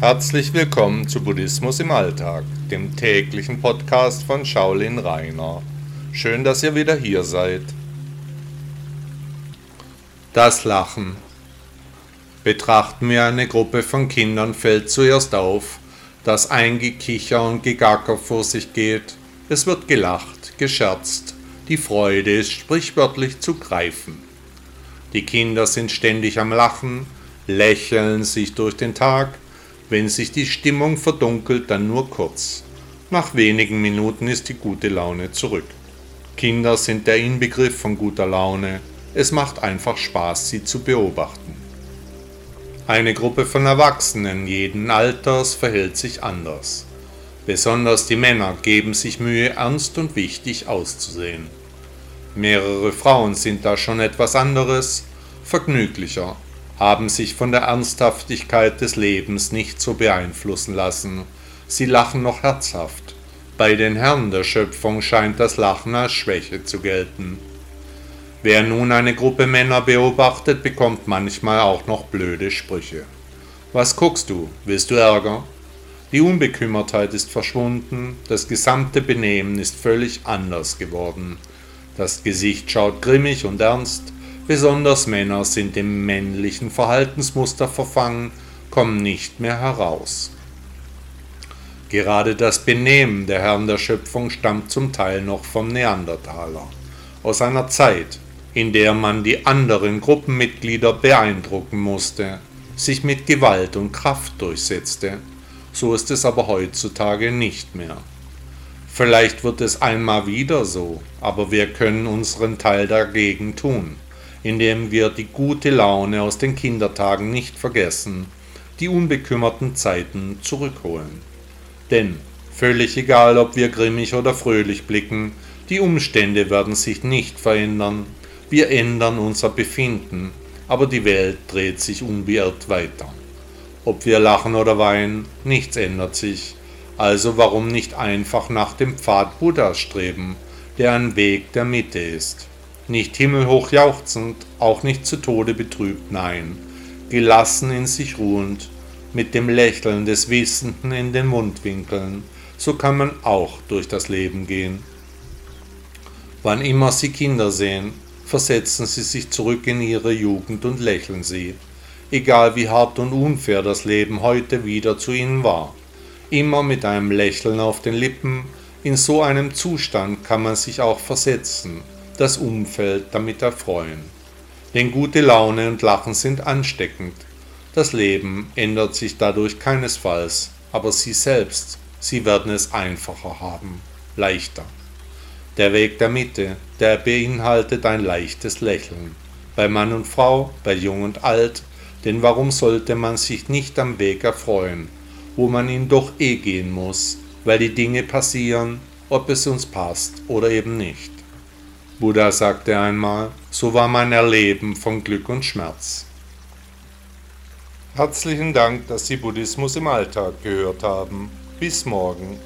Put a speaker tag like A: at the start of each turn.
A: Herzlich willkommen zu Buddhismus im Alltag, dem täglichen Podcast von Shaolin Rainer. Schön, dass ihr wieder hier seid. Das Lachen. Betrachten wir eine Gruppe von Kindern, fällt zuerst auf, dass ein Gekicher und Gegacker vor sich geht. Es wird gelacht, gescherzt. Die Freude ist sprichwörtlich zu greifen. Die Kinder sind ständig am Lachen, lächeln sich durch den Tag, wenn sich die Stimmung verdunkelt, dann nur kurz. Nach wenigen Minuten ist die gute Laune zurück. Kinder sind der Inbegriff von guter Laune. Es macht einfach Spaß, sie zu beobachten. Eine Gruppe von Erwachsenen jeden Alters verhält sich anders. Besonders die Männer geben sich Mühe, ernst und wichtig auszusehen. Mehrere Frauen sind da schon etwas anderes, vergnüglicher, haben sich von der Ernsthaftigkeit des Lebens nicht so beeinflussen lassen. Sie lachen noch herzhaft. Bei den Herren der Schöpfung scheint das Lachen als Schwäche zu gelten. Wer nun eine Gruppe Männer beobachtet, bekommt manchmal auch noch blöde Sprüche. Was guckst du? Willst du Ärger? Die Unbekümmertheit ist verschwunden, das gesamte Benehmen ist völlig anders geworden. Das Gesicht schaut grimmig und ernst, Besonders Männer sind im männlichen Verhaltensmuster verfangen, kommen nicht mehr heraus. Gerade das Benehmen der Herren der Schöpfung stammt zum Teil noch vom Neandertaler, aus einer Zeit, in der man die anderen Gruppenmitglieder beeindrucken musste, sich mit Gewalt und Kraft durchsetzte. So ist es aber heutzutage nicht mehr. Vielleicht wird es einmal wieder so, aber wir können unseren Teil dagegen tun indem wir die gute Laune aus den Kindertagen nicht vergessen, die unbekümmerten Zeiten zurückholen. Denn, völlig egal, ob wir grimmig oder fröhlich blicken, die Umstände werden sich nicht verändern, wir ändern unser Befinden, aber die Welt dreht sich unbeirrt weiter. Ob wir lachen oder weinen, nichts ändert sich, also warum nicht einfach nach dem Pfad Buddhas streben, der ein Weg der Mitte ist nicht himmelhoch jauchzend, auch nicht zu Tode betrübt, nein, gelassen in sich ruhend, mit dem Lächeln des Wissenden in den Mundwinkeln, so kann man auch durch das Leben gehen. Wann immer Sie Kinder sehen, versetzen Sie sich zurück in Ihre Jugend und lächeln Sie, egal wie hart und unfair das Leben heute wieder zu Ihnen war. Immer mit einem Lächeln auf den Lippen, in so einem Zustand kann man sich auch versetzen, das Umfeld damit erfreuen. Denn gute Laune und Lachen sind ansteckend. Das Leben ändert sich dadurch keinesfalls, aber Sie selbst, Sie werden es einfacher haben, leichter. Der Weg der Mitte, der beinhaltet ein leichtes Lächeln. Bei Mann und Frau, bei Jung und Alt, denn warum sollte man sich nicht am Weg erfreuen, wo man ihn doch eh gehen muss, weil die Dinge passieren, ob es uns passt oder eben nicht. Buddha sagte einmal, so war mein Erleben von Glück und Schmerz. Herzlichen Dank, dass Sie Buddhismus im Alltag gehört haben. Bis morgen.